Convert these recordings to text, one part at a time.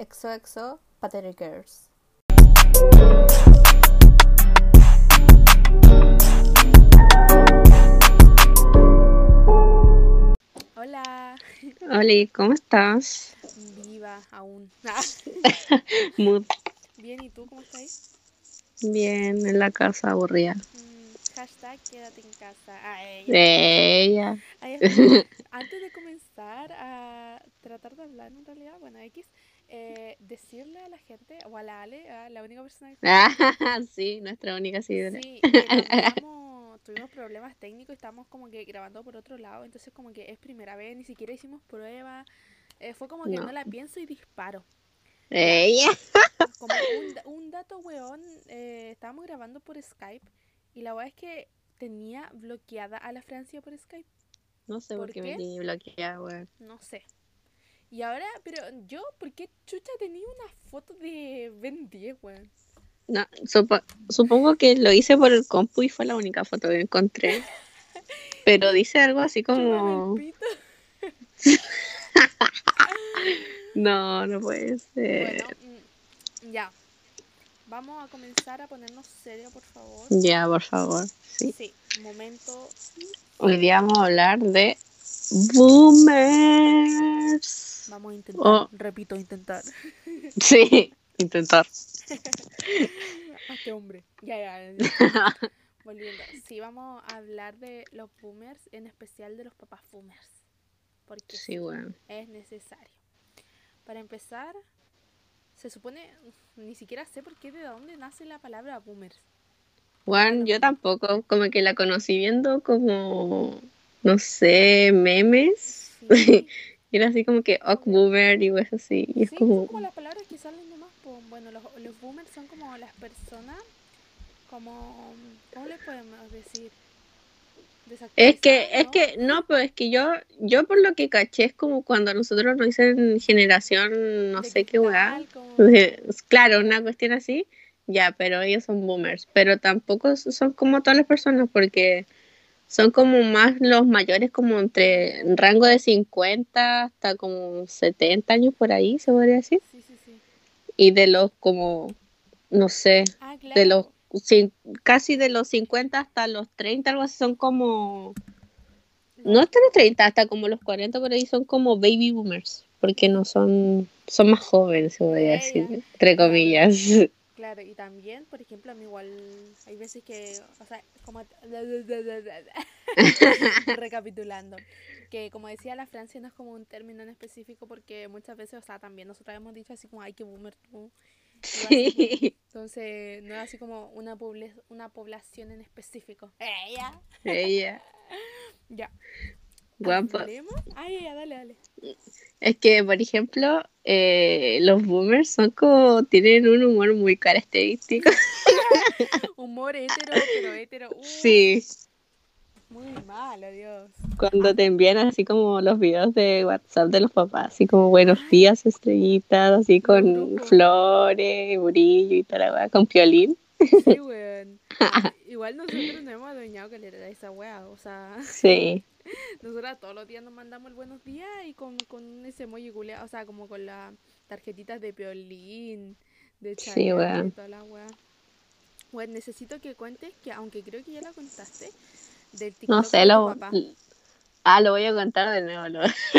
XOXO Pathetic Girls. Hola. Hola, ¿cómo estás? Viva aún. Mood. Bien, ¿y tú cómo estás? Bien, en la casa aburrida. Mm, hashtag quédate en casa. Ay, Ella. Ay. Antes de comenzar a tratar de hablar en realidad, bueno, X, eh, decirle a la gente, o a la Ale, a la única persona que Ah, sí, nuestra única seguidora. Sí, cambiamos- tuvimos problemas técnicos, estamos como que grabando por otro lado, entonces como que es primera vez, ni siquiera hicimos prueba, eh, fue como que no. No. la pienso y disparo. Ella. Como un, da- un dato weón, eh, estábamos grabando por Skype y la verdad es que tenía bloqueada a la Francia por Skype, No sé por, ¿Por qué, qué? me tiene bloqueada, weón. no sé. Y ahora, pero yo, ¿por qué chucha tenía una foto de Ben 10, weón? No, supo- supongo que lo hice por el compu y fue la única foto que encontré. Pero dice algo así como... No, no puede ser. Bueno, mm, ya. Vamos a comenzar a ponernos serio, por favor. Ya, por favor. Sí. Sí, momento. Hoy día vamos a hablar de boomers. Vamos a intentar, Oh. repito, intentar. Sí, intentar. Este hombre. Ya, ya. ya. Volviendo. Sí, vamos a hablar de los boomers, en especial de los papás boomers. Porque Sí, es necesario. Para empezar, se supone, ni siquiera sé por qué, de dónde nace la palabra boomers. Bueno, yo tampoco, como que la conocí viendo como, no sé, memes. Sí. Y era así como que Ock Boomer y cosas así. Y es Sí, son como, como las palabras que salen nomás. Bueno, los, los boomers son como las personas, como, ¿cómo le podemos decir? es que, Desactualizadas, es ¿no? que, no, pues es que yo, yo por lo que caché es como cuando nosotros nos dicen generación, no De sé qué weá. como- Claro, una cuestión así, ya, pero ellos son boomers. Pero tampoco son como todas las personas porque son como más los mayores, como entre en rango de 50 hasta como 70 años por ahí, se podría decir. Sí, sí, sí. Y de los como, no sé, Ah, claro. de los casi de los 50 hasta los 30, algo así, son como, no hasta los 30, hasta como los 40 por ahí son como baby boomers, porque no son, son más jóvenes, se podría decir, entre comillas. Claro, y también, por ejemplo, a mí igual hay veces que, o sea, como recapitulando, que como decía la Francia no es como un término en específico porque muchas veces, o sea, también nosotros hemos dicho así como, ay, que boomer tú. Sí, Entonces, no es así como una, una población en específico. Ella. ella, Ya. ¿Hablemos? Ay, ya, dale, dale. Es que, por ejemplo, eh, los boomers son como, tienen un humor muy característico. Humor hetero, pero hetero. uf, Sí, Muy malo, Dios. cuando te envían así como los videos de WhatsApp de los papás, así como buenos días, estrellitas, así con flores, brillo y tal, con piolín. Sí, weón. Igual nosotros nos hemos adueñado que le era esa wea. O sea, Sí, nosotros todos los días nos mandamos el buenos días y con, con ese emoji culeado, o sea, como con las tarjetitas de piolín, de Sí, Chayanne y toda la wea. Bueno, necesito que cuentes que, aunque creo que ya la contaste, del TikTok no sé, lo... papá. Ah, lo voy a contar de nuevo. Lo... Sí,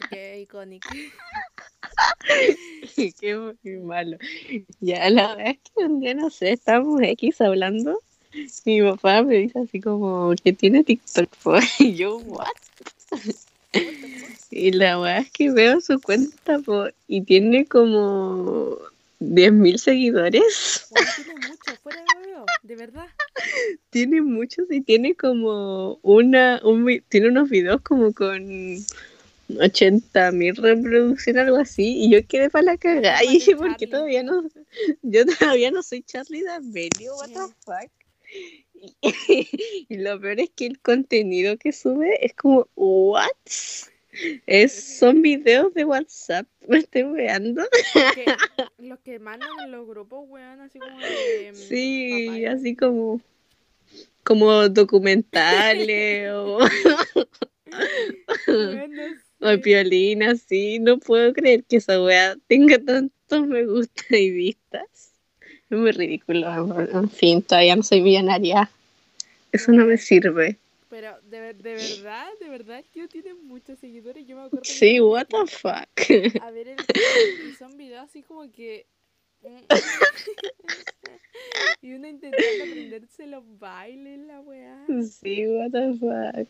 porque es icónico. Qué muy malo. Ya, la verdad es que un día, no sé, estábamos X hablando. Mi papá me dice así como que tiene TikTok. Y yo, ¿what? Y la verdad es que veo su cuenta po, y tiene como 10.000 seguidores. Tiene mucho, fuera de huevo, de verdad. Tiene muchos y tiene como una, un, tiene unos videos como con 80.000 reproducciones, algo así. Y yo quedé para la cagada. Y dije, ¿por qué todavía no? Yo todavía no soy Charlie D'Amelio, what the fuck. Y, y lo peor es que el contenido que sube es como, ¿what? Es, son videos de WhatsApp, me estoy weando. Los que mandan en los grupos, weón, así como de. mm, Sí, papaya. así como, como documentales o Weón, no Ay, Piolina, sí, no puedo creer que esa wea tenga tantos me gusta y vistas. Es muy ridículo. En fin, todavía no soy millonaria. Eso no me sirve. Pero de, ver- de verdad, de verdad, tío tiene muchos seguidores. Yo me acuerdo. Sí, what the fuck. A ver el son videos así como que. y uno intentando aprenderse los bailes, la weá. Sí, what the fuck.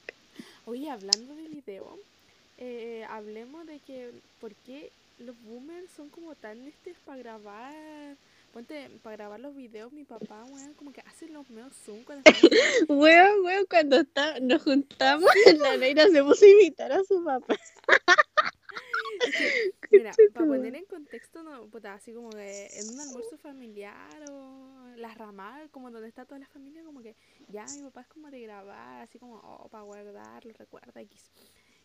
Oye, hablando de video, eh, hablemos de que. ¿Por qué los boomers son como tan estos para grabar? Ponte, para grabar los videos, mi papá, weón, como que hace los medios zoom cuando están haciendo- Weón, weón, cuando está, nos juntamos, la negra se puso a invitar a su papá. Mira, para poner en contexto, no, puta, así como que en un almuerzo familiar o la ramal, como donde está toda la familia, como que ya mi papá es como de grabar, así como, oh, para guardarlo, recuerda X.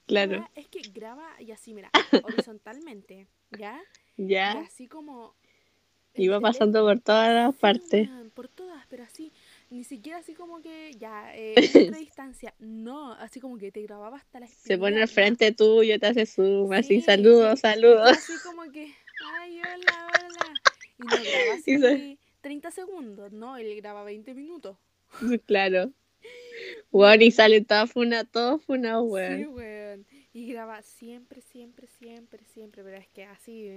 La Claro, Es que graba y así, mira, horizontalmente, ¿ya? Y ya. así como... Iba pasando por todas las partes. weón, por todas, pero así, ni siquiera así como que ya, eh, de distancia, no, así como que te grababa hasta la Se pone al frente tuyo, te hace zoom, así, Sí, saludos, sí. saludos. Así como que, ay, hola, hola. Y nos graba Y se- así 30 segundos, ¿no? Él graba 20 minutos. Claro. Weón, y sale toda funa, todo funa, Sí, weón. weón. Y graba siempre, siempre, siempre, siempre. Pero es que así,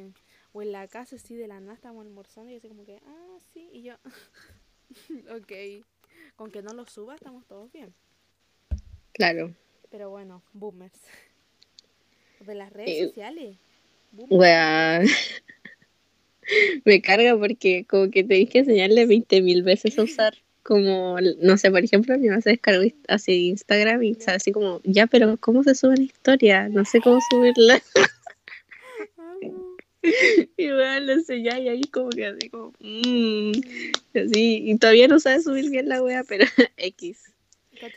o en la casa, así de la nada, estamos almorzando y así como que, ah, sí. Y yo, ok. Con que no lo suba, estamos todos bien. Claro. Pero bueno, boomers. De las redes Eh, sociales. Me carga porque como que tenéis que enseñarle 20 mil veces a usar como, no sé, por ejemplo, mi mamá se descargó así Instagram y así como, ya, pero ¿cómo se sube una historia? No sé cómo subirla. Y bueno, le enseñáis y ahí como que así como, mmm, así, y todavía no sabe subir bien la wea, pero X.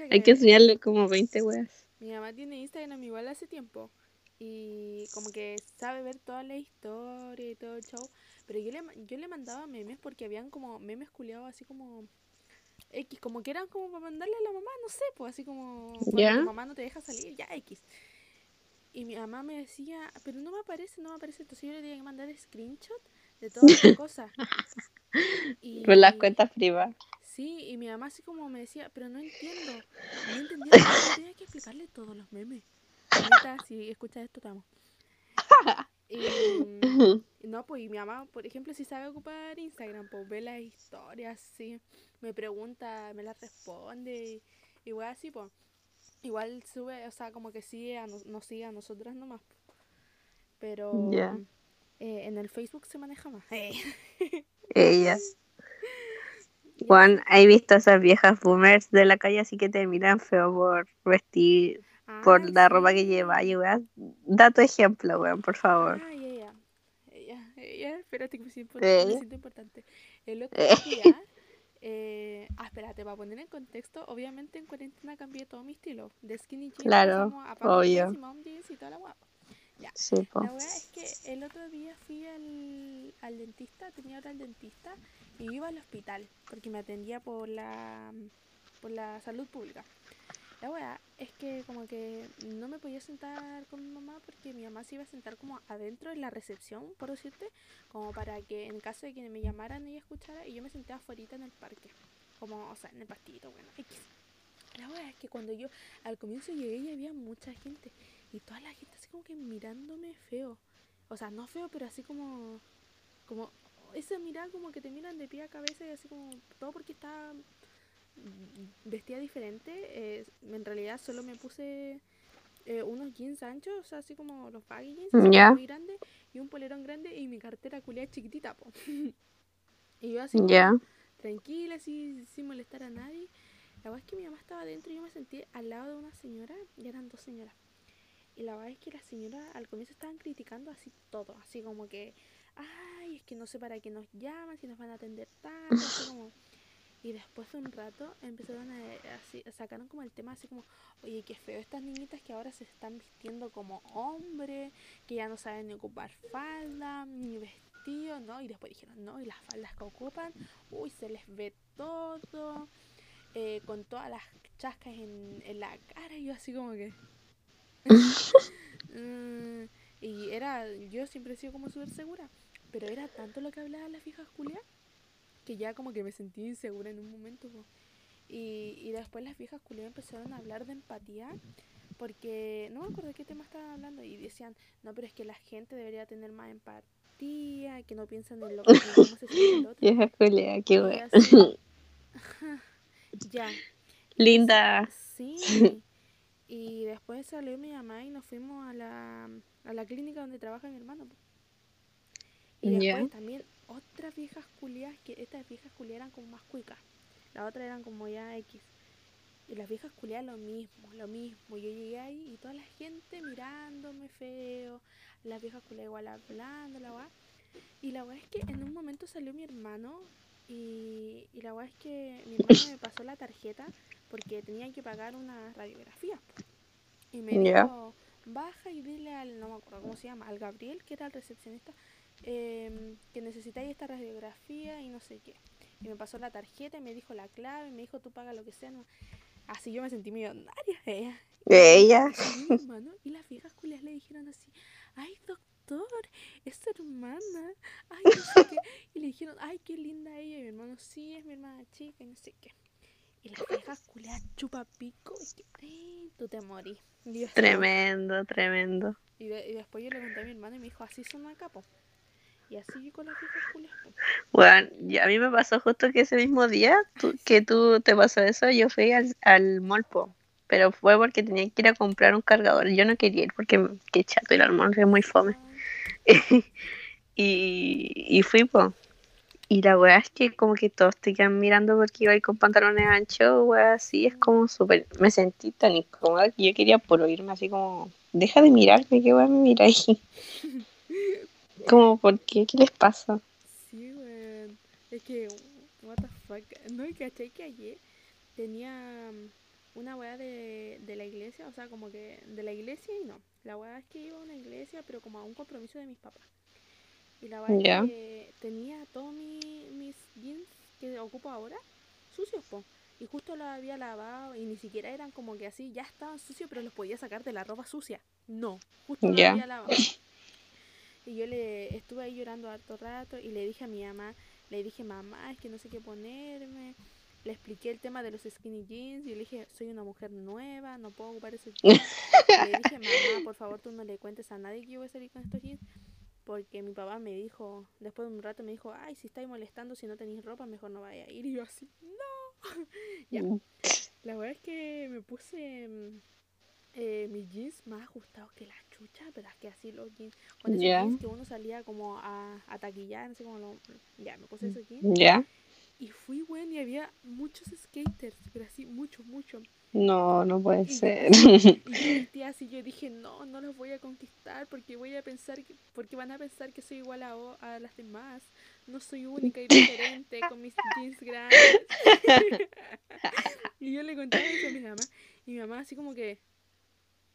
Hay que enseñarle como 20 weas. Mi mamá tiene Instagram igual hace tiempo. Y como que sabe ver toda la historia y todo el show. Pero yo le, yo le mandaba memes porque habían como memes culiados así como X, como que eran como para mandarle a la mamá, no sé, pues así como cuando ¿Ya? tu mamá no te deja salir, ya X. Y mi mamá me decía, pero no me aparece, no me aparece. Entonces yo le tenía que mandar screenshot de todas las cosas. Y, Por las cuentas privadas. Sí, y mi mamá así como me decía, pero no entiendo. No entendía, yo tenía que explicarle todos los memes. Mamita, si escuchas esto. Y, mm, no, pues y mi mamá, por ejemplo, si sabe ocupar Instagram, pues ve las historias, sí. Me pregunta, me las responde. y- Igual así, pues. Igual sube, o sea, como que sigue a nos, nos sigue a nosotras nomás. Pero eh, en el Facebook se maneja más. Ella. Y Juan, he visto a esas viejas boomers de la calle así que te miran feo por vestir, por Ay, la ropa que lleva y weón. Da tu ejemplo, weón, por favor. Ay, ella. Ella, ella, espérate que me siento, me siento importante. El otro Eh. día, eh, ah, espérate, para poner en contexto, obviamente en cuarentena cambié todo mi estilo. De skinny jeans Claro, a obvio. jeans y toda la guapa. Sí, po. La weá es que el otro día fui al, al dentista, tenía hora al dentista y iba al hospital porque me atendía por la, por la salud pública. La weá es que como que no me podía sentar con mi mamá porque mi mamá se iba a sentar como adentro en la recepción, por decirte, como para que en caso de que me llamaran ella escuchara y yo me senté afuera en el parque, como, o sea, en el pastito, bueno, X. La weá es que cuando yo al comienzo llegué y había mucha gente y toda la gente así como que mirándome feo. O sea, no feo, pero así como. Como. Esa mirada como que te miran de pie a cabeza y así como. Todo porque estaba vestida diferente. eh, en realidad solo me puse eh, unos jeans anchos, o sea, así como los baggy jeans, Ya. muy grandes, y un polerón grande y mi cartera culiada chiquitita, po. y yo así Ya. tranquila, así, sin molestar a nadie. La verdad es que mi mamá estaba adentro y yo me senté al lado de una señora, y eran dos señoras. Y la verdad es que las señoras al comienzo estaban criticando así todo, así como que, ay, es que no sé para qué nos llaman, si nos van a atender tanto, así como... Y después de un rato empezaron a, así, sacaron como el tema así como, oye, qué feo estas niñitas que ahora se están vistiendo como hombres, que ya no saben ni ocupar falda, ni vestido, ¿no? Y después dijeron, no, y las faldas que ocupan, uy, se les ve todo, eh, con todas las chascas en, en la cara, y yo así como que... Mm, y era, yo siempre he sido como súper segura, pero era tanto lo que hablaba la fija Julia que ya como que me sentí insegura en un momento. po. Y, y después las viejas culiadas empezaron a hablar de empatía porque no me acuerdo de qué tema estaban hablando y decían, no, pero es que la gente debería tener más empatía, que no piensan en lo que cómo se siente el otro. Vieja Julia, qué así, ya, Linda. sí. Y después salió mi mamá y nos fuimos a la, a la clínica donde trabaja mi hermano. Y después también otras viejas culiadas, que estas viejas culiadas eran como más cuicas. Las otras eran como ya X. Y las viejas culiadas lo mismo, lo mismo. Yo llegué ahí y toda la gente mirándome feo. Las viejas culiadas igual hablando, la weá. Y la weá es que en un momento salió mi hermano y, y la weá es que mi hermano me pasó la tarjeta porque tenía que pagar una radiografía. Y me dijo, baja y dile al, no me acuerdo cómo se llama, al Gabriel, que era el recepcionista, em, que necesitáis esta radiografía y no sé qué. Y me pasó la tarjeta y me dijo la clave, y me dijo tú paga lo que sea. no- Así yo me sentí millonaria. ella. Ella. Y mi hermano, y las viejas culias le dijeron así, ay doctor, es tu hermana, ay no sé qué. Y le dijeron, ay qué linda ella. Y mi hermano, sí, es mi hermana chica y no sé qué. Y las viejas culias chupa pico y que, "Eh, tú te morís. Tremendo, tremendo. y, de- y después yo le conté a mi hermano y me dijo, así son acá, po. Y así con las viejas culias. Bueno, y a mí me pasó justo que ese mismo día tú- que tú te pasó eso, yo fui al, al mall, po. Pero fue porque tenía que ir a comprar un cargador. Yo no quería ir porque qué chato ir al mall, es muy fome. Y, y fui, po. Y la weá es que como que todos te quedan mirando porque iba a ir con pantalones anchos, weá, así es como súper... Me sentí tan incómoda que yo quería por oírme así como... Deja de mirarme, qué weá me ahí. Como, ¿por qué? ¿Qué les pasa? Sí, weón. Es que, what the fuck. No, y caché que ayer tenía mm, una weá de, de la iglesia, o sea, como que de la iglesia y no. La weá es que iba a una iglesia, pero como a un compromiso de mis papás. Y la weá es que tenía todos mi- mis jeans que ocupo ahora sucios, po. Y justo los había lavado y ni siquiera eran como que así, ya estaban sucios, pero los podía sacar de la ropa sucia. No, justo los había lavado. Y yo le estuve ahí llorando harto rato y le dije a mi mamá, le dije, mamá, es que no sé qué ponerme. Le expliqué el tema de los skinny jeans y le dije, soy una mujer nueva, no puedo ocupar esos jeans. Y le dije, mamá, por favor, tú no le cuentes a nadie que yo voy a salir con estos jeans. Porque mi papá me dijo, después de un rato me dijo, ay, si estáis molestando, si no tenéis ropa, mejor no vaya a ir. Y yo así, no. Ya. La verdad es que me puse mm, eh, mis jeans más ajustados que la pero es que así los jeans, con esos Ya. jeans que uno salía como a, a taquillar, no sé cómo lo... Ya, me puse esos jeans ¿Ya? y fui, bueno, y había muchos skaters, pero así, muchos, muchos. No, no puede Y ser. Y yo vestía así, yo dije, no, no los voy a conquistar porque voy a pensar, que, porque van a pensar que soy igual a, a las demás. No soy única y diferente con mis jeans grandes. y yo le contaba eso a mi mamá. Y mi mamá así como que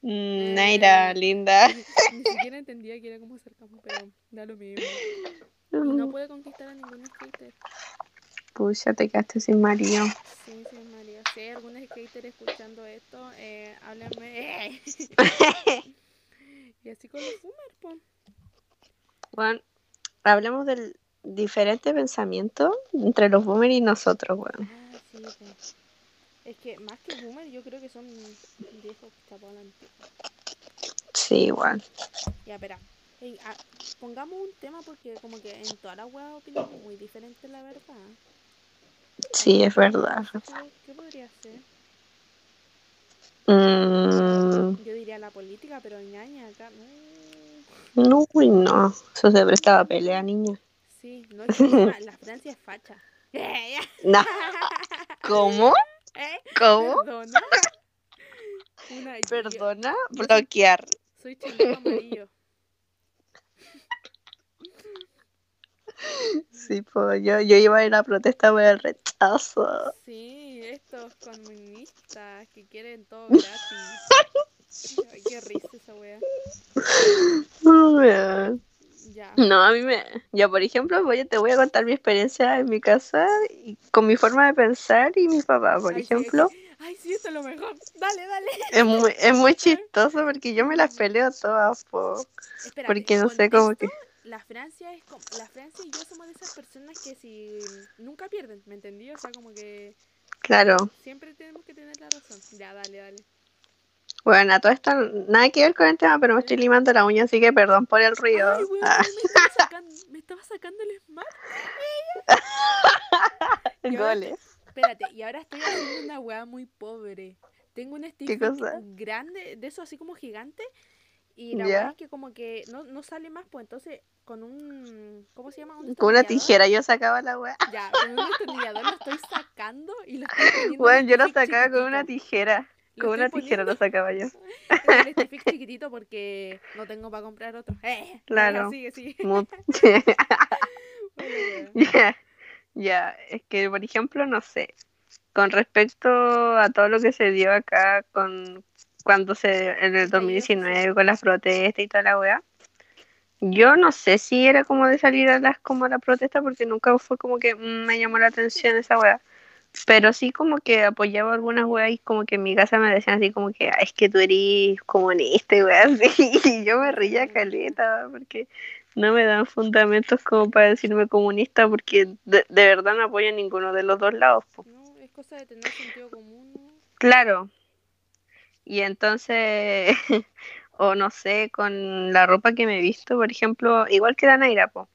Naira, linda. ni siquiera entendía que era como sarcasmo, pero da lo mismo. No pude conquistar a ningún skater. Pucha, te quedaste sin marido. Sí, sí, María. Si hay algún skater escuchando esto, eh, háblenme. y así con los boomers. Bueno, hablemos del diferente pensamiento entre los boomers y nosotros, weón. Ah, sí, po. Es que más que boomer, yo creo que son viejos la antigua. Sí, igual. Ya, espera. Ey, ah, pongamos un tema porque como que en todas las weas opinamos muy diferente, la verdad. Sí, es verdad. ¿Qué, qué podría ser? Mm, Yo diría la política, pero ñaña acá. No. no, uy, no. Eso se prestaba a pelea, niña. Sí, no es que la Francia es facha. No. ¿Cómo? ¿Eh? ¿Cómo? Perdona. Una, Perdona, yo bloquear. Soy chileno amarillo. Sí, pues yo, yo iba a ir a protesta por el rechazo. Sí, estos comunistas que quieren todo gratis. Ay, qué risa esa wea. Oh. Ya. No, a mí me... Yo, por ejemplo, voy, te voy a contar mi experiencia en mi casa y con mi forma de pensar y mi papá, por Ay, ejemplo. Ay, sí, esto es lo mejor. Dale, dale. Es muy, es muy chistoso porque yo me las peleo todas, po. Espérate, Porque no sé cómo que. La Francia es como, la Francia y yo somos de esas personas que si nunca pierden, ¿me entendí? O sea, como que Claro. siempre tenemos que tener la razón. Ya, dale, dale. Bueno, a todo esto nada que ver con el tema, pero me estoy limando la uña, así que perdón por el ruido. Ay, weón, Ah, me, estaba sacando, me estaba sacando el smart. Goles. Espérate, y ahora estoy haciendo una weá muy pobre. Tengo un stick grande, de eso así como gigante. Y la Ya. weá es que como que no, no sale más, pues entonces con un. ¿Cómo se llama? Un Con una tijera yo sacaba la weá. Ya, con un destornillador lo estoy sacando y lo estoy. Bueno, en yo lo sacaba con una tijera. Con una tijera lo sacaba yo. el stick chiquitito porque no tengo para comprar otro. Eh, Claro. Sigue, sigue. Ya, ya, es que por ejemplo, no sé, con respecto a todo lo que se dio acá con cuando se en el Estallido 2019 con las protestas y toda la weá, yo no sé si era como de salir a las como a la protesta porque nunca fue como que me llamó la atención esa weá. Pero sí como que apoyaba algunas weas y como que en mi casa me decían así como que "Ah, es que tú eres comunista y weas así. Y yo me reía caleta porque no me dan fundamentos como para decirme comunista porque de, de verdad no apoyo a ninguno de los dos lados. po. No, es cosa de tener sentido común. ¿no? Claro. Y entonces, o no sé, con la ropa que me he visto, por ejemplo, igual que la Naira, po.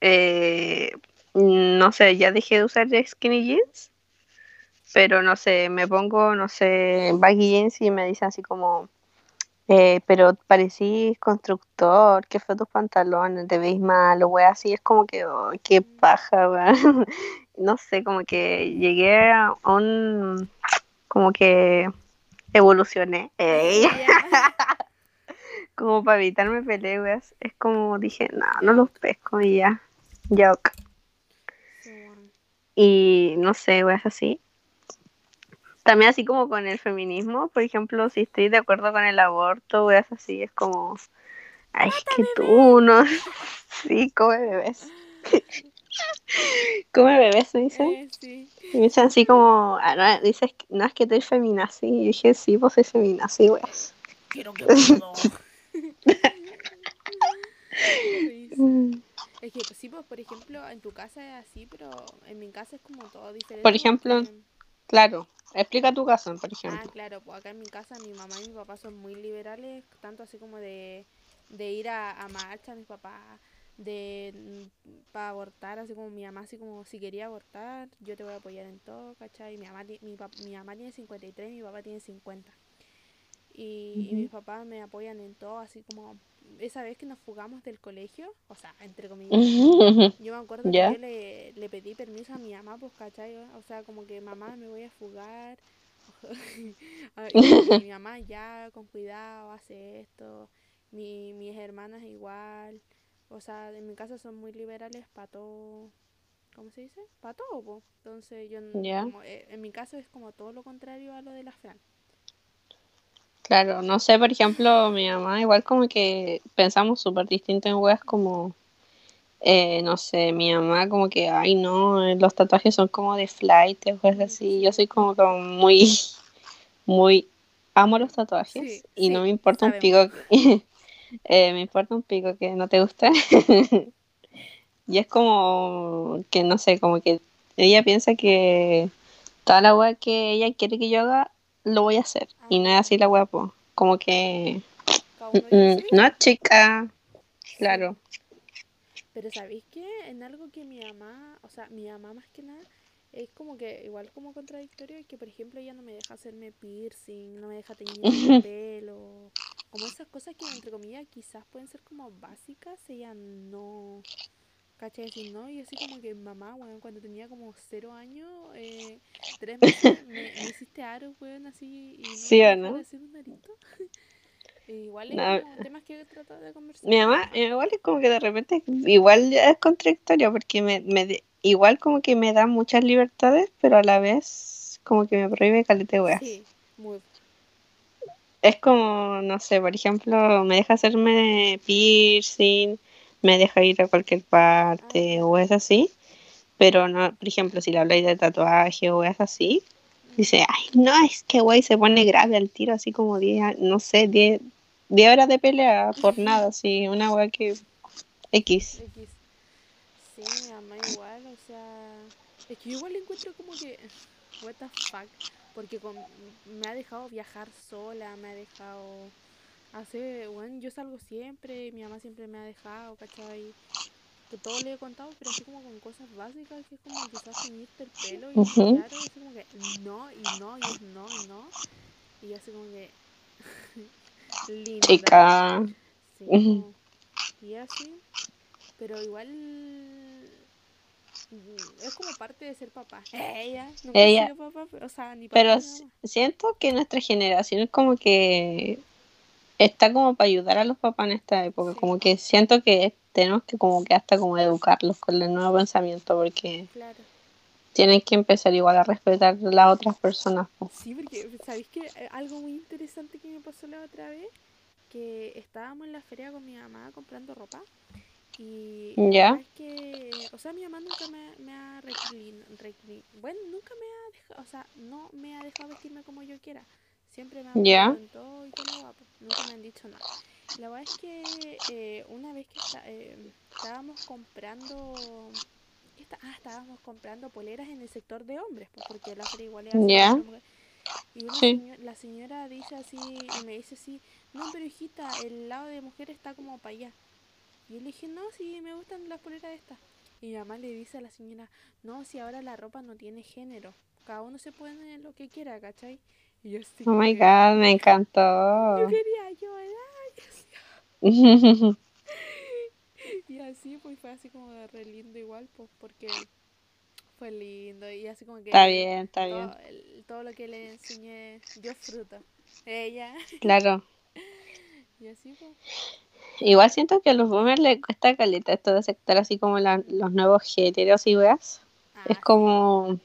Eh, no sé, ya dejé de usar skinny jeans, pero no sé, me pongo, no sé, baggy jeans y me dicen así como, eh, pero parecís constructor, qué fue tus pantalones, te veis mal, o wea así, es como que, oh, qué paja, weón. No sé, como que llegué a un, como que evolucioné, Ya. como para evitarme peleas, es como dije, no, no los pesco y ya, ya ok. Y no sé, weas así. También así como con el feminismo, por ejemplo, si estoy de acuerdo con el aborto, weas así, es como, ay, es que tú no, sí, come bebés. come bebés, me dicen. Eh, sí. Y me dicen así como, ah, no, dices, no es que tú eres feminazi. Y dije, sí, vos soy feminazi, weas. Quiero que risa. Es que, pues, sí, pues, por ejemplo, en tu casa es así, pero en mi casa es como todo diferente. Por ejemplo, porque- Claro, explica tu caso, por Ah, ejemplo. claro, pues acá en mi casa mi mamá y mi papá son muy liberales, tanto así como de, de ir a, a marcha, mis papás, de para abortar, así como mi mamá, así como si quería abortar, yo te voy a apoyar en todo, ¿cachai? Mi mamá, mi, pap- mi mamá tiene 53 y mi papá tiene 50. Y, y mis papás me apoyan en todo, así como esa vez que nos fugamos del colegio, o sea, entre comillas. Yo me acuerdo que le, le pedí permiso a mi mamá, pues, ¿cachai? O sea, como que mamá me voy a fugar. Y, mi mamá ya, con cuidado, hace esto. Mi, mis hermanas igual. O sea, en mi casa son muy liberales para todo. ¿Cómo se dice? Para todo, po. Entonces, yo, como, eh, en mi caso es como todo lo contrario a lo de la Fran. Claro, no sé, por ejemplo, mi mamá igual como que pensamos súper distinto en weas como, eh, no sé, mi mamá como que, ay no, los tatuajes son como de flight, o cosas así, yo soy como, como muy, muy, amo los tatuajes Sí, y no me importa un pico, eh, me importa un pico que no te guste. y es como que, no sé, como que ella piensa que toda la wea que ella quiere que yo haga, lo voy a hacer. Y no es así la wea, po. Como que, mm, mm, no chica, claro. Pero ¿sabéis qué? En algo que mi mamá, o sea, mi mamá más que nada, es como que igual como contradictorio, es que por ejemplo ella no me deja hacerme piercing, no me deja teñir el pelo, como esas cosas que entre comillas quizás pueden ser como básicas, ella no, ¿cachai? Decir no, y así como que mamá, weón, cuando tenía como cero años, eh, tres meses, me, me hiciste aro, weón, así, y no ¿Sí o no? hacer un arito. E igual es No. como temas que he tratado de conversar. Mi mamá, igual es como que de repente, igual es contradictorio, porque me, me igual como que me da muchas libertades, pero a la vez como que me prohíbe calete weas. Sí, muy Es como, no sé, por ejemplo, me deja hacerme piercing, me deja ir a cualquier parte o es así, pero no, por ejemplo, si le habláis de tatuaje o es así, Dice, ay, no, es que güey se pone grave al tiro, así como 10, no sé, 10, 10 horas de pelea por nada, así, una güey que X. X. Sí, mamá igual, o sea. Es que yo igual le encuentro como que. What the fuck. Porque con, me ha dejado viajar sola, me ha dejado. Hacer. Bueno, yo salgo siempre, mi mamá siempre me ha dejado, ¿cachai? Que todo le he contado, pero así como con cosas básicas, que es como quizás teñirte el pelo y Ujú. claro, así como que no, y no, y es no, y no. Y así como que. Linda. Chica. Sí, y así, pero igual mm, es como parte de ser papá. Ella, no Ella- papá, pero, o sea, ni papá Pero ni s- mamá. siento que nuestra generación es como que está como para ayudar a los papás en esta época, como que siento que tenemos que como que hasta como educarlos con el nuevo pensamiento porque Claro. tienen que empezar igual a respetar a las otras personas. Sí, porque ¿sabéis que eh, algo muy interesante que me pasó la otra vez? Que estábamos en la feria con mi mamá comprando ropa. Y ¿Ya? es que, o sea, mi mamá nunca me, me ha reclin, reclin- bueno, nunca me ha dejado, o sea, no me ha dejado vestirme como yo quiera. Siempre me ha ¿Ya? apoyado en todo y todo guapo. Nunca me han dicho nada. La verdad es que eh, una vez que está- eh, estábamos comprando, ¿qué está? Ah, estábamos comprando poleras en el sector de hombres, pues, porque la feria igual es así, ¿Ya? como que- y una Sí. seño- la señora dice así, y me dice así, no, pero hijita, el lado de mujer está como para allá. Y yo le dije, no, si me gustan las poleras estas. Y mi mamá le dice a la señora, no, si ahora la ropa no tiene género. Cada uno se pone lo que quiera, ¿cachai? Y yo Oh my god, me Yo encantó. quería llorar. Y así, pues fue así como de re lindo igual, pues porque fue lindo. Y así como que está bien, está bien. todo, el- todo lo que le enseñé, yo fruto. Ella. Claro. Y así, pues. Igual siento que a los boomers les cuesta caleta esto de aceptar así como la- los nuevos géneros y weas. Es Ah, como,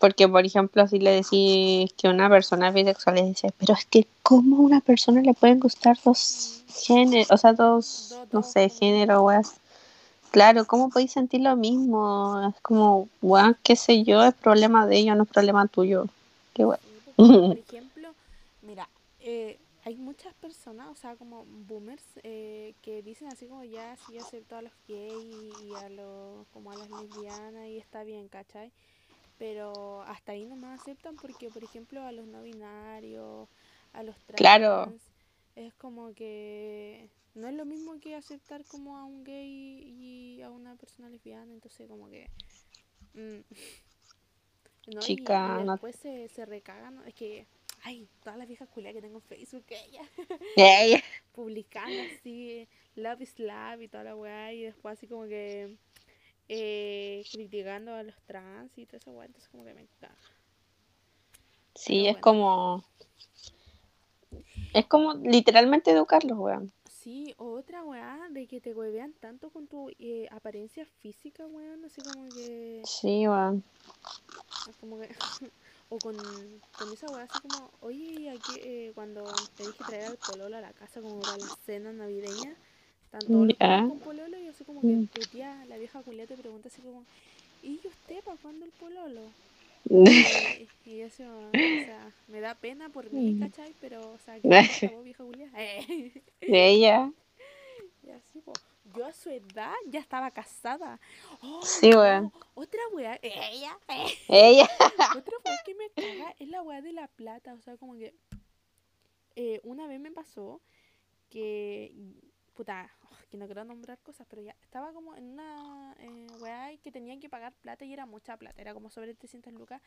porque por ejemplo, si le decís que una persona es bisexual, le dices, pero es que ¿cómo a una persona le pueden gustar dos géneros, o sea, dos, no sé, géneros, weas? Claro, ¿cómo podéis sentir lo mismo? Es como, weón, qué sé yo, es problema de ellos, no es problema tuyo. Qué porque, por ejemplo, mira, eh, hay muchas personas, o sea, como boomers, eh, que dicen así como ya sí acepto a los gays y a los, como a las lesbianas y está bien, ¿cachai? Pero hasta ahí no me aceptan porque, por ejemplo, a los no binarios, a los trans, Claro. es como que no es lo mismo que aceptar como a un gay y a una persona lesbiana, entonces como que... mm, no, Chica, y, después se, se recagan, es que, ay, todas las viejas culias que tengo en Facebook, ella, publicando así, love is love y toda la weá, y después así como que eh, criticando a los trans y toda esa weá, entonces como que me caga. Sí, es bueno. como, es como literalmente educarlos, weón. Sí, otra weá de que te huevean tanto con tu eh, apariencia física, weón, así como que... Sí, weón. como que o con, con esa weá así como oye aquí eh, cuando te dije traer al pololo a la casa como para la cena navideña están todos los papás con pololo y así como que Mm. tu tía la vieja Julia te pregunta así como ¿y usted para cuándo el pololo? y, y yo así como, o sea me da pena por mí. ¿cachai? pero o sea ¿qué importa vos, vieja Julia? Ella. Y así, po. Yo a su edad ya estaba casada. ¡Ay, Sí, weón. Otra weá. Ella. eh. Ella. Otra weá que me caga es la weá de la plata. O sea, como que. eh, una vez me pasó que. Puta, oh, que no quiero nombrar cosas, pero ya. Estaba como en una eh, weá que tenían que pagar plata y era mucha plata. Era como sobre 300 lucas.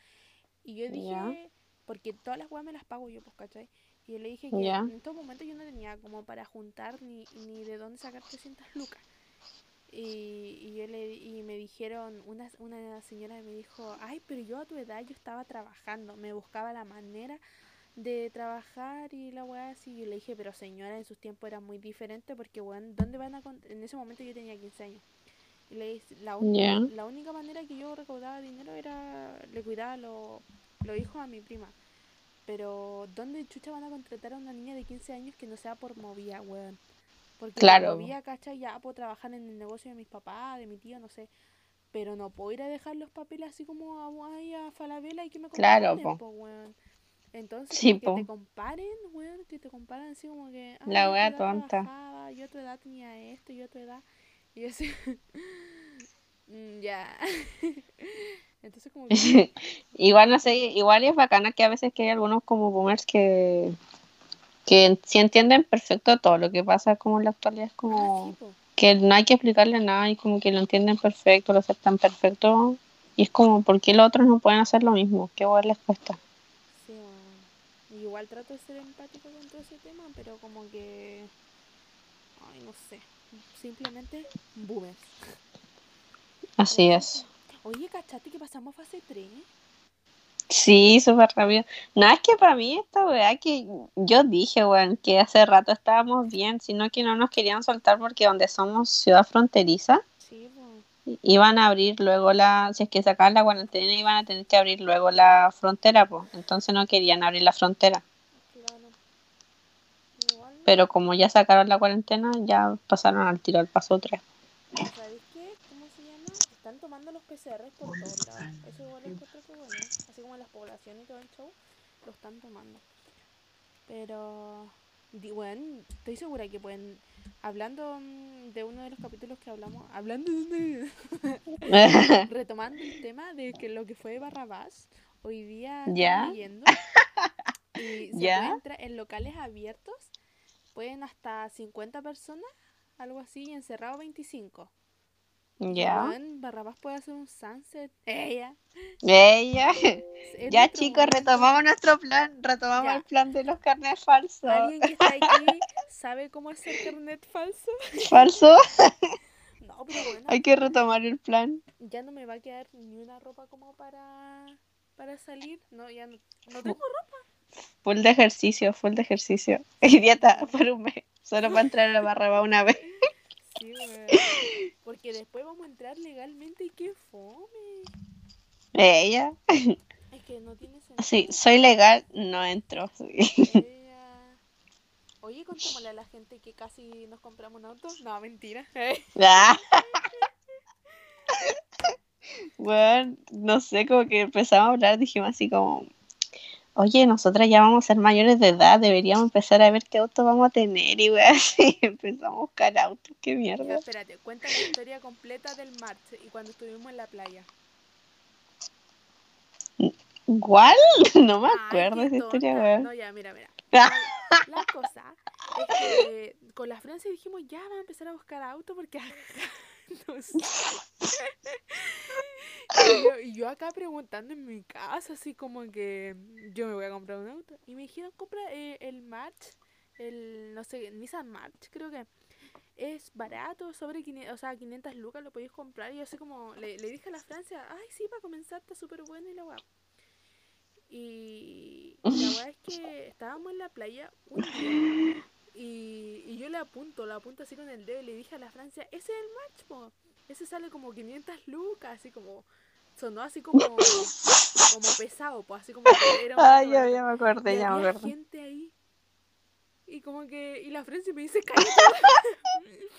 Y yo dije. Porque todas las weas me las pago yo, pues, ¿cachai? Y yo le dije que en estos momentos yo no tenía como para juntar ni, ni de dónde sacar 300 lucas. Y, y yo le y me dijeron, una, una señora me dijo, ay, pero yo a tu edad yo estaba trabajando, me buscaba la manera de trabajar y la weá así. Y yo le dije, pero señora, en sus tiempos era muy diferente porque, weón, ¿dónde van a...? con-?" En ese momento yo tenía 15 años. Y le dije, la, la única manera que yo recaudaba dinero era, le cuidaba lo- los hijos a mi prima. Pero, ¿dónde chucha van a contratar a una niña de 15 años que no sea por movida, weón? Porque Claro. movida, ¿cachai? Ya puedo trabajar en el negocio de mis papás, de mi tío, no sé. pero no puedo ir a dejar los papeles así como a, a Falabella y que me Claro, comparen, po. po, weón. Entonces, Sí, que te comparen, weón, que te comparen así como que... "Ah, La wea tonta. Yo a tu edad tenía esto, yo a tu edad... Y así... "Mm, ya. Entonces como que... igual no sé, igual es bacana que a veces que hay algunos como boomers que que sí entienden perfecto todo lo que pasa como en la actualidad es Ah, como sí, que no hay que explicarle nada y como que lo entienden perfecto, lo aceptan perfecto y es como ¿por qué los otros no pueden hacer lo mismo? ¿Qué igual les cuesta? Igual trato de ser empático con todo ese tema, pero como que... Ay, no sé. Simplemente boomers. Así es. Oye, ¿cachaste que pasamos a fase 3? Sí, súper rápido. No, es que para mí esta weá que yo dije, weón, que hace rato estábamos bien, sino que no nos querían soltar porque donde somos ciudad fronteriza, iban a abrir luego la, si es que sacaban la cuarentena, iban a tener que abrir luego la frontera, pues. Entonces no querían abrir la frontera. Pero como ya sacaron la cuarentena, ya pasaron al tiro al paso 3. ¿sabéis qué? ¿Cómo se llama? Están tomando los PCRs por todos lados. Eso igual encuentro que bueno. Así como las poblaciones y todo el show, lo están tomando. Pero, bueno, estoy segura que pueden... Hablando mm, de uno de los capítulos que hablamos, hablando de... retomando el tema de que lo que fue Barrabás, hoy día Ya. leyendo y se Ya. puede entrar en locales abiertos, pueden hasta 50 personas, algo así, y encerrado 25. Ya. Barrabás puede hacer un sunset. Ella. Ella. es Ya chicos, momento. retomamos nuestro plan, retomamos Ya. el plan de los carnes falsos. ¿Alguien que está aquí sabe cómo hacer carnet falso? Falso, No, pero bueno, hay que retomar el plan. ya no me va a quedar ni una ropa como para, para salir. No, ya no, no tengo ropa. Full de ejercicio, full de ejercicio. Y dieta por un mes, solo para entrar a la barra una vez. Sí. Porque después vamos a entrar legalmente y qué fome. Ella. Es que no tiene sentido. Sí, soy legal, no entro. sí. Ella- Oye, contémosle a la gente que casi nos compramos un auto. No, mentira. Ah. Bueno, no sé, como que empezamos a hablar, dijimos así como, oye, nosotras ya vamos a ser mayores de edad, deberíamos empezar a ver qué auto vamos a tener y weón, así empezamos a buscar autos, qué mierda. espérate, cuenta la historia completa del march y cuando estuvimos en la playa. ¿Cuál? No me Ay, acuerdo qué esa historia, weón. No, ya, mira, mira. La, la cosa es que con la Francia dijimos, ya vamos a empezar a buscar auto porque no sé. Y yo, y yo acá preguntando en mi casa, así como que yo me voy a comprar un auto. Y me dijeron, compra eh, el March, el, no sé, Nissan March, creo que es barato, sobre 500, o sea, 500 lucas lo podéis comprar. Y yo así como, le, le dije a la Francia, ay, sí, para comenzar está súper bueno y la. Y, la weá es que estábamos en la playa un día y, y yo le apunto, le apunto así con el dedo y le dije a la Francia, ese es el March, po. Ese sale como 500 lucas, así como, sonó así como, como pesado, pues así como que era Ay, ya, ya me acordé, Y ya me había acuerdo. gente ahí. Y como que, y la Francia me dice, cállate.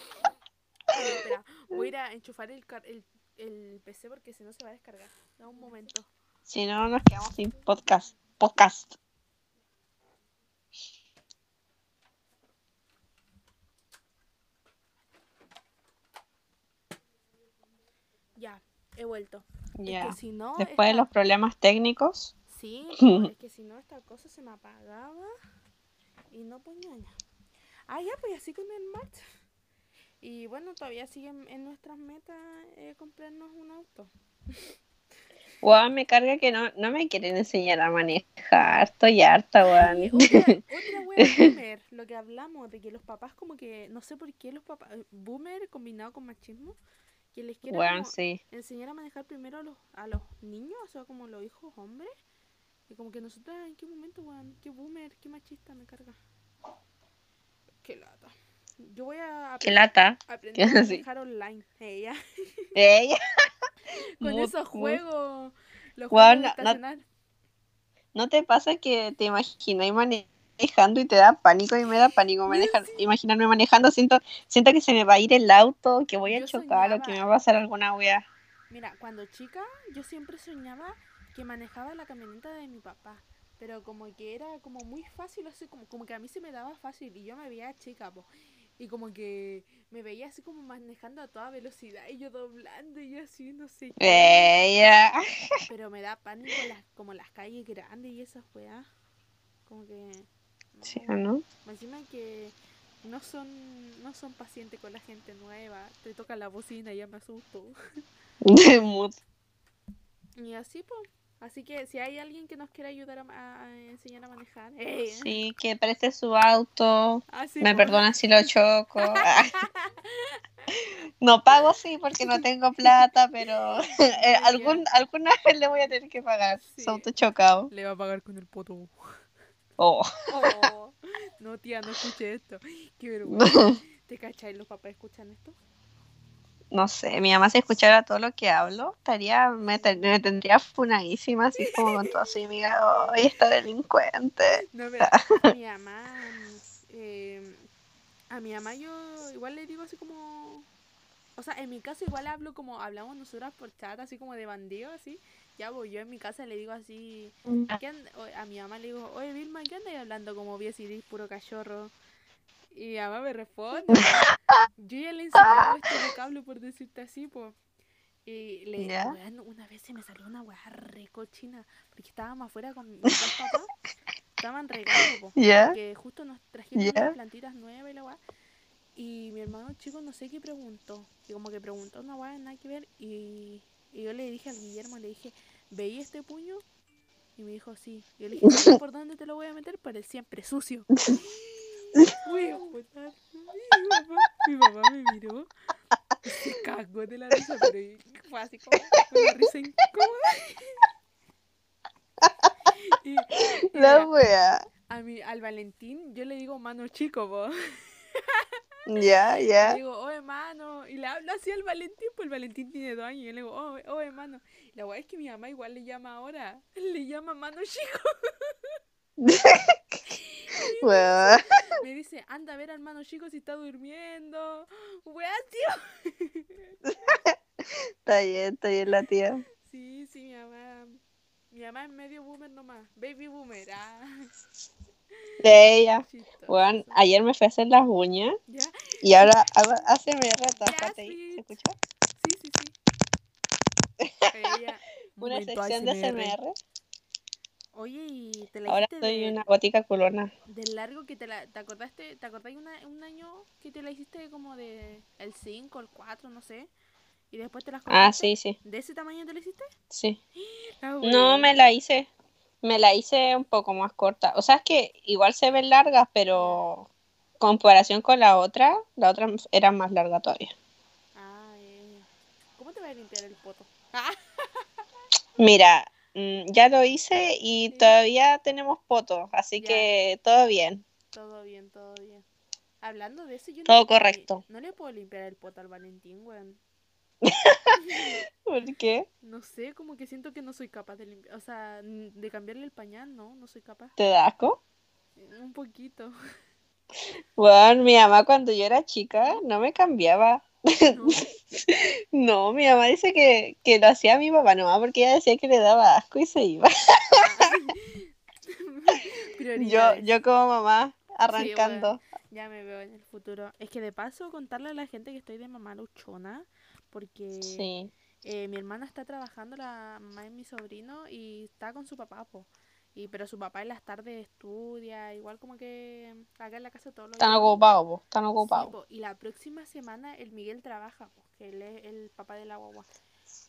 Espera, voy a ir a enchufar el, car- el, el PC porque si no se va a descargar. Da un momento. Si no, nos quedamos sin podcast. Podcast. Ya, he vuelto. Ya. Es que si no, Después de los problemas técnicos. Sí, es que si no, esta cosa se me apagaba y no ñaña. Ah, ya, pues así con el March. Y bueno, todavía siguen en nuestras metas eh, comprarnos un auto. Weón, me carga que no, no me quieren enseñar a manejar. Estoy harta, weón. Otra, otra wea boomer, lo que hablamos de que los papás como que, no sé por qué los papás, boomer combinado con machismo, que les sí. enseñar a manejar primero a los, a los niños, o sea, como los hijos hombres. Y como que nosotros, ¿en qué momento, weón? ¿Qué boomer? ¿Qué machista me carga? Qué lata. Yo voy a Qué apre- lata. aprender a manejar online. Ella. Ella. Con esos juegos. Los juegos no- no- estacionar. ¿No te pasa que te imaginas manejando y te da pánico y me da pánico manejar, imaginarme manejando? Siento, siento que se me va a ir el auto, que voy a Yo chocar o que me va a pasar alguna wea. Mira, cuando chica yo siempre soñaba que manejaba la camioneta de mi papá. Pero como que era como muy fácil, así como, como que a mí se me daba fácil y yo me veía chica, po. Y como que me veía así como manejando a toda velocidad y yo doblando y yo así, no sé qué. Ella. Pero me da pánico las, como las calles grandes y esas weas. Como que... Sí, ¿o no? Encima que no son, no son pacientes con la gente nueva. Te toca la bocina y ya me asusto. Y así, pues. Así que si hay alguien que nos quiera ayudar a, a enseñar a manejar, ¡eh! Sí, que preste su auto. Así, Me po. perdona si lo choco. No pago sí porque no tengo plata, pero eh, algún, alguna vez le voy a tener que pagar Sí. su auto chocado. Le va a pagar con el poto. Oh. Oh, no, tía, no escuché esto. Qué vergüenza. ¿Te cachai? ¿Los papás escuchan esto? No sé, mi mamá si escuchara todo lo que hablo, estaría, me, ten- me tendría funadísima, así como con todo así, amiga, hoy está delincuente. No, pero a mi mamá, eh, a mi mamá yo igual le digo así como, o sea, en mi casa igual hablo como hablamos nosotras por chat, así como de bandido, así. Ya voy, yo en mi casa le digo así, ¿qué and- o- a mi mamá le digo, oye Vilma, ¿qué andas hablando como así, puro cachorro? Y mi mamá me responde. Yo ya le he enseñado este vocablo por decirte así, pues. Y le, ¿Ya? weón, una vez se me salió una weá re cochina, porque estábamos afuera con mis papás, estaban regando, po, ¿Ya? que justo nos trajeron ¿Ya? unas plantitas nuevas y la weá. Y mi hermano chico no sé qué preguntó, y como que preguntó una weá, nada que ver, y, y yo le dije al Guillermo, le dije, ¿veí este puño? Y me dijo, sí. Y yo le dije, ¿sabes por dónde te lo voy a meter? Por el siempre sucio. Uy, puta. Mi papá, mi papá me miró. Se cagó de la risa, pero fue así como una risa incómoda. Y, y La wea. a mi, al Valentín yo le digo mano chico, po. Ya, Le ya. digo, oh hermano. Y le hablo así al Valentín, pues el Valentín tiene dos años. Y yo le digo, oh, oh hermano. Y la weá es que mi mamá igual le llama ahora. Le llama mano chico. Wea. Me dice, anda a ver al hermano chico si está durmiendo. Weá, tío. Está bien, está bien la tía. Sí, sí, mi mamá. Mi mamá es medio boomer nomás. Baby boomer. Ah, De ella. Bueno, ayer me fui a hacer las uñas ¿Ya? y ahora hago, hace mi rata. Espérate ahí, sí. ¿se escucha? Sí, sí, sí. Ella, Una sección de. SMR. Oye, y te la Ahora soy de- una gótica culona. Del largo que te la... ¿Te acordaste? ¿Te acordáis una, un año que te la hiciste como de el 5, el 4, no sé? Y después te las Ah, cortaste? sí, sí, ¿De ese tamaño te la hiciste? sí. Ah, No, me la hice. Me la hice un poco más corta. O sea, es que igual se ven largas, pero comparación con la otra, la otra era más larga todavía. Ah. ¿Cómo te vas a limpiar el poto? Mira, mm, ya lo hice y Sí. todavía tenemos fotos, así Ya. que todo bien. todo bien, todo bien. Hablando de eso, yo Todo no, le correcto. no le puedo limpiar el poto al Valentín, weón. ¿Por qué? No sé, como que siento que no soy capaz de limpiar. O sea, de cambiarle el pañal, no, no soy capaz. ¿Te da asco? Un poquito. Bueno, mi mamá cuando yo era chica no me cambiaba. ¿no? No, mi mamá dice que, que lo hacía mi papá nomás porque ella decía que le daba asco y se iba. Yo, yo como mamá arrancando. Ya me veo en el futuro. Es que de paso contarle a la gente que estoy de mamá luchona, porque Sí. eh, mi hermana está trabajando, la mamá de mi sobrino, y está con su papá, po. Y, pero su papá en las tardes estudia, igual como que acá en la casa todos los Están días. ocupados, po, están ocupados. y la próxima semana el Miguel trabaja, po, que él es el papá de la guagua.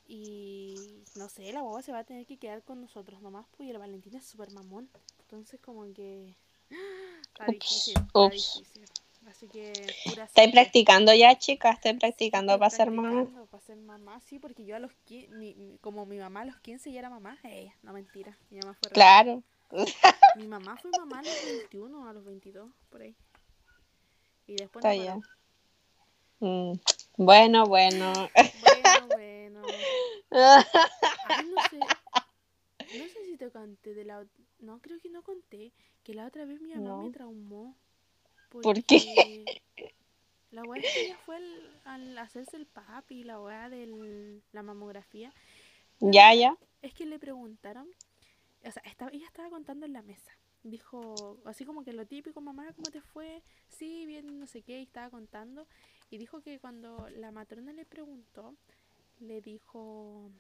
Y no sé, la guagua se va a tener que quedar con nosotros nomás, pues, y el Valentín es súper mamón. Entonces como que... Está Ups, difícil, está difícil. Así que ¿Estáis practicando ya, chicas? ¿Estáis practicando para ser mamá? para ser mamá, sí, porque yo a los 15, mi- como mi mamá a los 15 ya era mamá, eh, no mentira, mi mamá fue Claro. Mi mamá fue mamá a los 21, a los 22, por ahí. Y después Está no bien. Mm, Bueno, bueno. Bueno, bueno. Ay, no sé. No sé si te conté de la... No, creo que no conté. Que la otra vez mi mamá me No. Traumó. ¿Por qué? porque La weá es que ella fue al, al hacerse el PAP y la weá de la mamografía. Ya, ya. Es que le preguntaron, o sea, estaba, ella estaba contando en la mesa. Dijo, así como que lo típico, mamá, ¿cómo te fue? Sí, bien, no sé qué, y estaba contando. Y dijo que cuando la matrona le preguntó, le dijo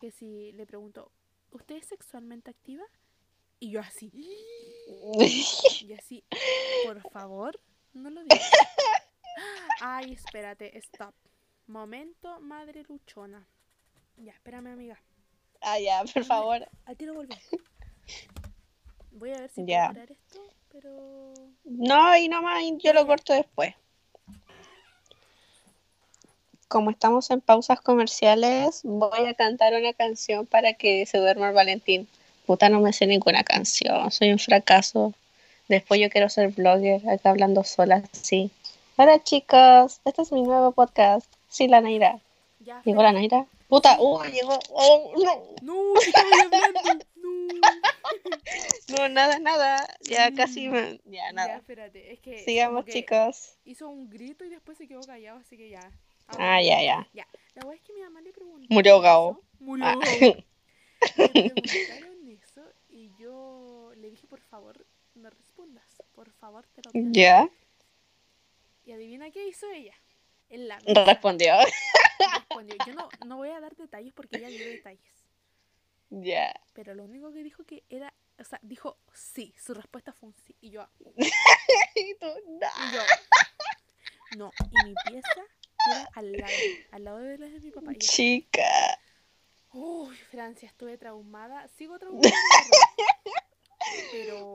que si le preguntó, ¿usted es sexualmente activa? Y yo así, y así, por favor, no lo digas. Ay, espérate, stop. Momento, madre luchona. Ya, espérame, amiga. Ah, ya, por favor. Al tiro volví. Voy a ver si Ya. puedo esto, pero. No, y nomás yo lo corto después. Como estamos en pausas comerciales, voy a cantar una canción para que se duerma el Valentín. Puta, no me sé ninguna canción, soy un fracaso. Después yo quiero ser blogger, acá hablando sola, sí. Hola chicos, este es mi nuevo podcast. Sí, la Naira. Ya, ¿Llegó la. Naira? Puta, uh, llegó. Oh, no. No. No. No, nada, nada. Ya Mm. casi me... Ya, Ya, nada. espérate, es que. Sigamos, que chicos. Hizo un grito y después se quedó callado, así que ya. Ah, ya, ya. Ya, la weá es que mi mamá le preguntó. Murió ahogado. Murió Ah. Le preguntaron le dije, por favor, no respondas. Por favor, te lo pido. Ya, Y adivina qué hizo ella. En la mesa. respondió. respondió. Yo no, no voy a dar detalles porque ella dio detalles. Ya. Pero lo único que dijo que era, o sea, dijo sí. Su respuesta fue un sí. Y yo, Y tú, no. y yo, no. Y mi pieza queda al lado, al lado de la de mi papá. Y Chica. Uy, Francia, estuve traumada. Sigo traumada. Pero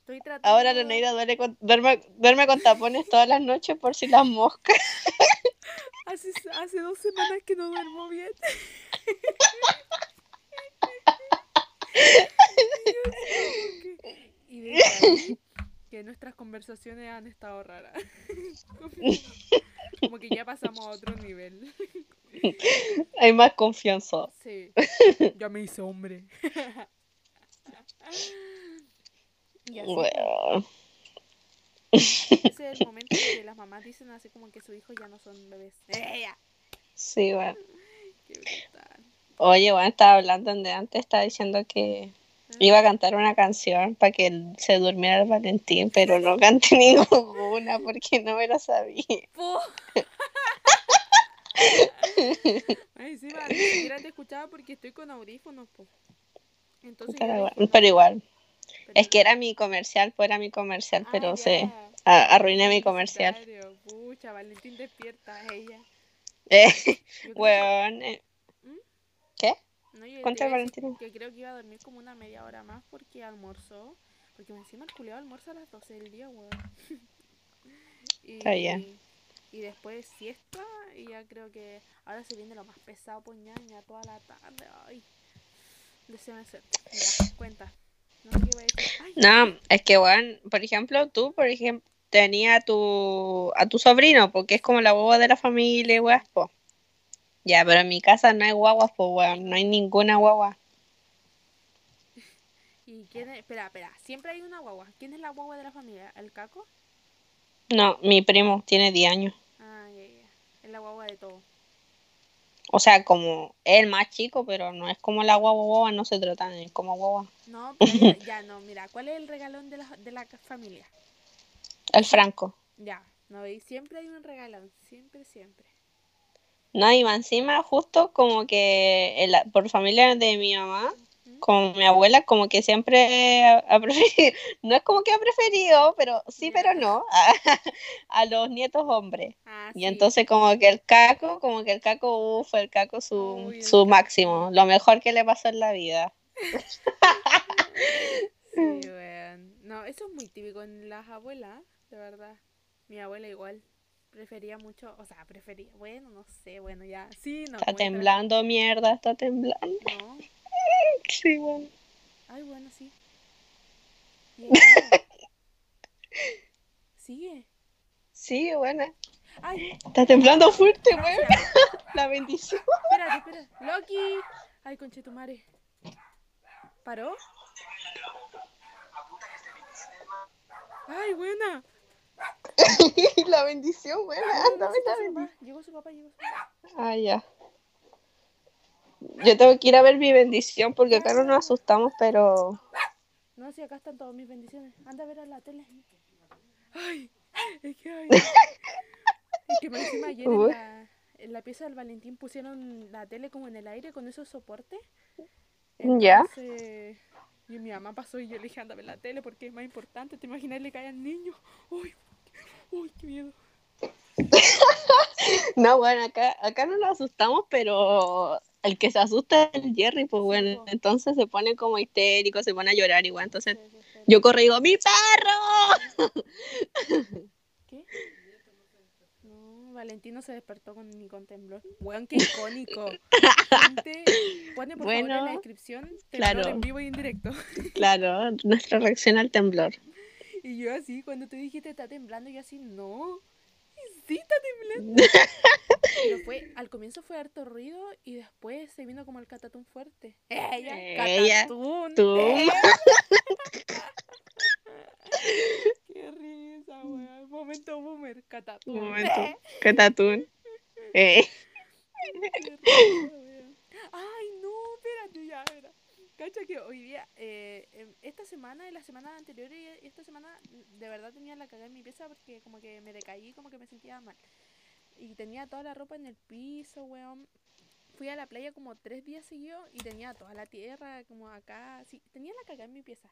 estoy tratando. Ahora la Neira duerme con, duerme, duerme con tapones todas las noches por si las moscas. Hace, hace dos semanas que no duermo bien. y ahí que nuestras conversaciones han estado raras. Como- Como que ya pasamos a otro nivel. Hay más confianza. Sí. Ya me hice hombre. Y así, Bueno. ese es el momento en que las mamás dicen así como que sus hijos ya no son bebés. ¡Eh, ya! Sí, bueno. ¡Qué brutal! Oye, bueno, estaba hablando de antes, estaba diciendo que iba a cantar una canción para que se durmiera el Valentín, pero no canté ninguna porque no me la sabía. Ay, sí, va, ni siquiera te escuchaba porque estoy con audífonos, po. Entonces Pero, no, pero igual, es que era mi comercial, pues era mi comercial, Ah, pero ya. se a- arruiné mi comercial. Pucha, Valentín despierta, ella. Eh, weón, eh, ¿Mm? ¿qué? No, yo Contra Valentina. Que creo que iba a dormir como una media hora más porque almorzó. Porque encima el culiado almuerza a las 12 del día, weón. y, Está bien. Y después siesta. Y ya creo que ahora se viene lo más pesado, pues ñaña, toda la tarde. Ay. Ya, cuenta. No sé qué voy a decir. No, es que, weón, por ejemplo, tú, por ejemplo, tenía a tu, a tu sobrino, porque es como la guagua de la familia, po. Ya, pero en mi casa no hay guaguas, pues, weón, no hay ninguna guagua. ¿Y quién es? Espera, espera. Siempre hay una guagua. ¿Quién es la guagua de la familia? ¿El caco? No, mi primo tiene 10 años. Ah, ya, ya. Es la guagua de todo. O sea, como el más chico, pero no es como la guagua guagua, no se trata de él como guagua. No, pero ya, no. Mira, ¿cuál es el regalón de la, de la familia? El Franco. Ya, ¿no veis? Siempre hay un regalón. Siempre, siempre. No, y encima, justo como que el- por familia de mi mamá. Con mi abuela, como que siempre ha, ha preferido, no es como que ha preferido, pero sí, pero no, a, a los nietos hombres. Ah, Y entonces como que el caco, como que el caco, uff, el caco su, Uy, su caco. máximo, lo mejor que le pasó en la vida. Sí, weón. No, eso es muy típico en las abuelas, de verdad. Mi abuela igual. Prefería mucho, o sea, prefería, bueno, no sé, bueno, ya. Sí, no. Está temblando, mierda, está temblando. No. Sí, bueno. Ay, bueno, sí. Sigue. Sí, buena. Ay, Está temblando fuerte, weón. Francia. La bendición. Espérate, espérate. Loki. Ay, conchetumare. ¿Paró? Ay, buena. la bendición, buena. No, no, papá. Llegó su papá, llegó su papá. Ah, ya. Yo tengo que ir a ver mi bendición porque acá no nos asustamos, pero. No, sí, acá están todas mis bendiciones. Anda a ver a la tele. Ay, es que ay. es que me encima ayer en la, en la pieza del Valentín pusieron la tele como en el aire con esos soportes. Ya. Y mi mamá pasó y yo le dije, anda a ver la tele porque es más importante. ¿Te imaginas le cae al niño? Uy, uy, qué miedo. No, bueno, acá, acá no nos asustamos, pero el que se asusta es el Jerry, pues bueno, po. entonces se pone como histérico, se pone a llorar igual. Entonces yo corro y digo, ¡mi perro! ¿Qué? No, Valentino se despertó con, ni con temblor. Weón, qué icónico. Gente, pone por favor en Bueno, la descripción temblor claro. en vivo y en directo. Claro, nuestra reacción al temblor. Y yo así, cuando tú dijiste está temblando, yo así, no. Y Sí, está temblando. Pero fue, al comienzo fue harto ruido y después se vino como el catatún fuerte. Ella, Ella, catatún. Qué risa, weón. Momento boomer, catatún. Momento. Catatún. Eh. Ay, no, espérate, ya, espera. Cacha que hoy día, eh, em, esta semana y la semana anterior y esta semana, mm, de verdad tenía la cagada en mi pieza porque como que me decaí, como que me sentía mal. Y tenía toda la ropa en el piso, weón. Fui a la playa como tres días seguidos y tenía toda la tierra como acá, así. Tenía la cagada en mi pieza.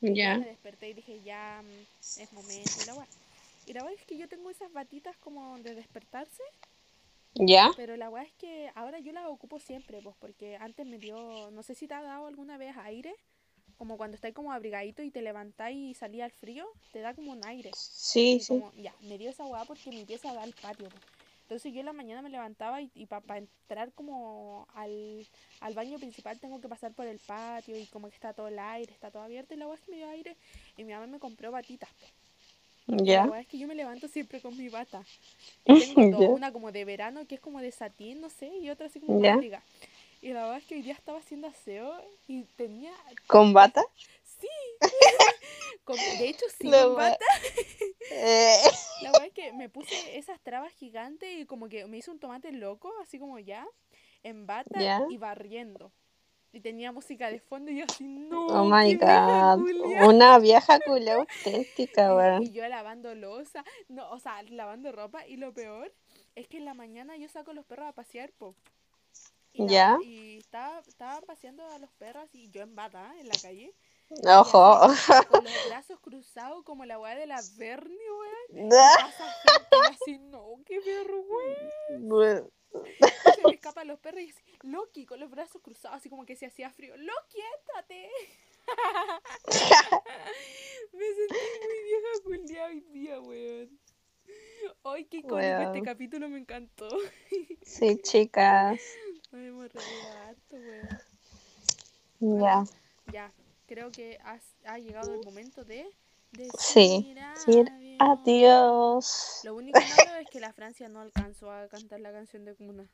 Ya ya. me desperté y dije, ya mm, es momento y la weá. Y la weá es que yo tengo esas batitas como de despertarse. Ya. Pero la weá es que ahora yo la ocupo siempre, pues, porque antes me dio, no sé si te ha dado alguna vez aire, como cuando estáis como abrigadito y te levantáis y salí al frío, te da como un aire. Sí, Y sí. como, ya, me dio esa weá porque mi pieza da al patio. pues. Entonces yo en la mañana me levantaba y, y para entrar como al, al baño principal tengo que pasar por el patio y como que está todo el aire, está todo abierto y la weá es que me dio aire y mi mamá me compró batitas. pues. La Ya. weá es que yo me levanto siempre con mi bata. Y tengo una como de verano que es como de satín, no sé, y otra así como abriga. Y la verdad es que hoy día estaba haciendo aseo y tenía, ¿Con bata? sí, con- de hecho sí, La con bata. Eh, La verdad es que me puse esas trabas gigantes y como que me hizo un tomate loco, así como ya, en bata y barriendo. Y tenía música de fondo y yo así, no, Oh my vieja god. culia". Una vieja culia auténtica, weón. y yo lavando losa, no, o sea, lavando ropa. Y lo peor es que en la mañana yo saco a los perros a pasear, po. Y, la- Ya. y estaba, estaba paseando a los perros y yo en bata en la calle. Ojo. Con los brazos cruzados como la weá de la Bernie, weón. Así, no, qué vergüenza. Se me escapan los perros y así, Loki con los brazos cruzados, así como que se hacía frío. Loki, éntrate. me sentí muy vieja culiada hoy día, weón. Ay, qué icónico este Weón. capítulo, me encantó. Sí, chicas. Hemos reído harto, weón. Ya. Ya, creo que has- ha llegado el momento de Sí, decir Adiós. Lo único malo es que la Francia no alcanzó a cantar la canción de Cuna.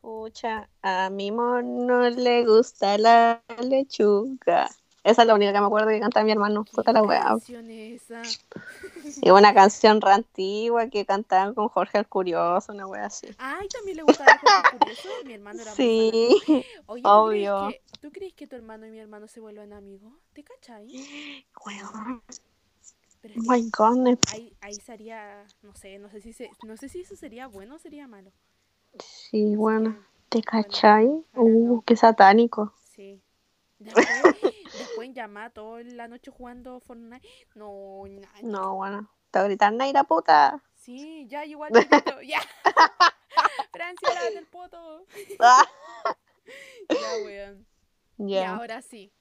Pucha, a mi mono le gusta la lechuga. Esa es la única que me acuerdo que canta mi hermano. Puta la ¿Qué weá. Y una canción re antigua que cantaban con Jorge el Curioso, una wea así. Ay, también le gustaba el Jorge Curioso. Mi hermano era. Oye, ¿tú obvio. Crees que, ¿tú crees que tu hermano y mi hermano se vuelven amigos? ¿Te cachai? weón. Pero Oh es que my god. ahí, ahí sería, no sé, no sé si se, no sé si eso sería bueno o sería malo. Sí, bueno. ¿Te cachai? Uh, no. qué satánico. Sí. Después, después llamar toda la noche jugando Fortnite. No, na- No, bueno. Te gritar, Naira puta. Sí, ya igual grito, ya. Francia, lávate el poto. Ah. Ya, weón. Y Ya. ahora sí.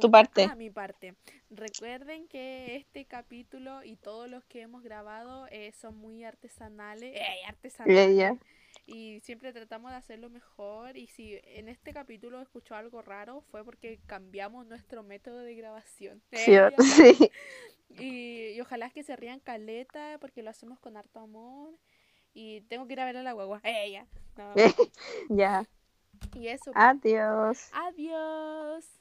Tu parte. Ah, mi parte. Recuerden que este capítulo y todos los que hemos grabado eh, son muy artesanales. ¡Ey, artesanales! Y siempre tratamos de hacerlo mejor. Y si en este capítulo escuchó algo raro, fue porque cambiamos nuestro método de grabación. Sí, sí. y, y ojalá que se rían caleta porque lo hacemos con harto amor. Y tengo que ir a ver a la guagua. Ella. Ya. Y eso. Adiós. Adiós.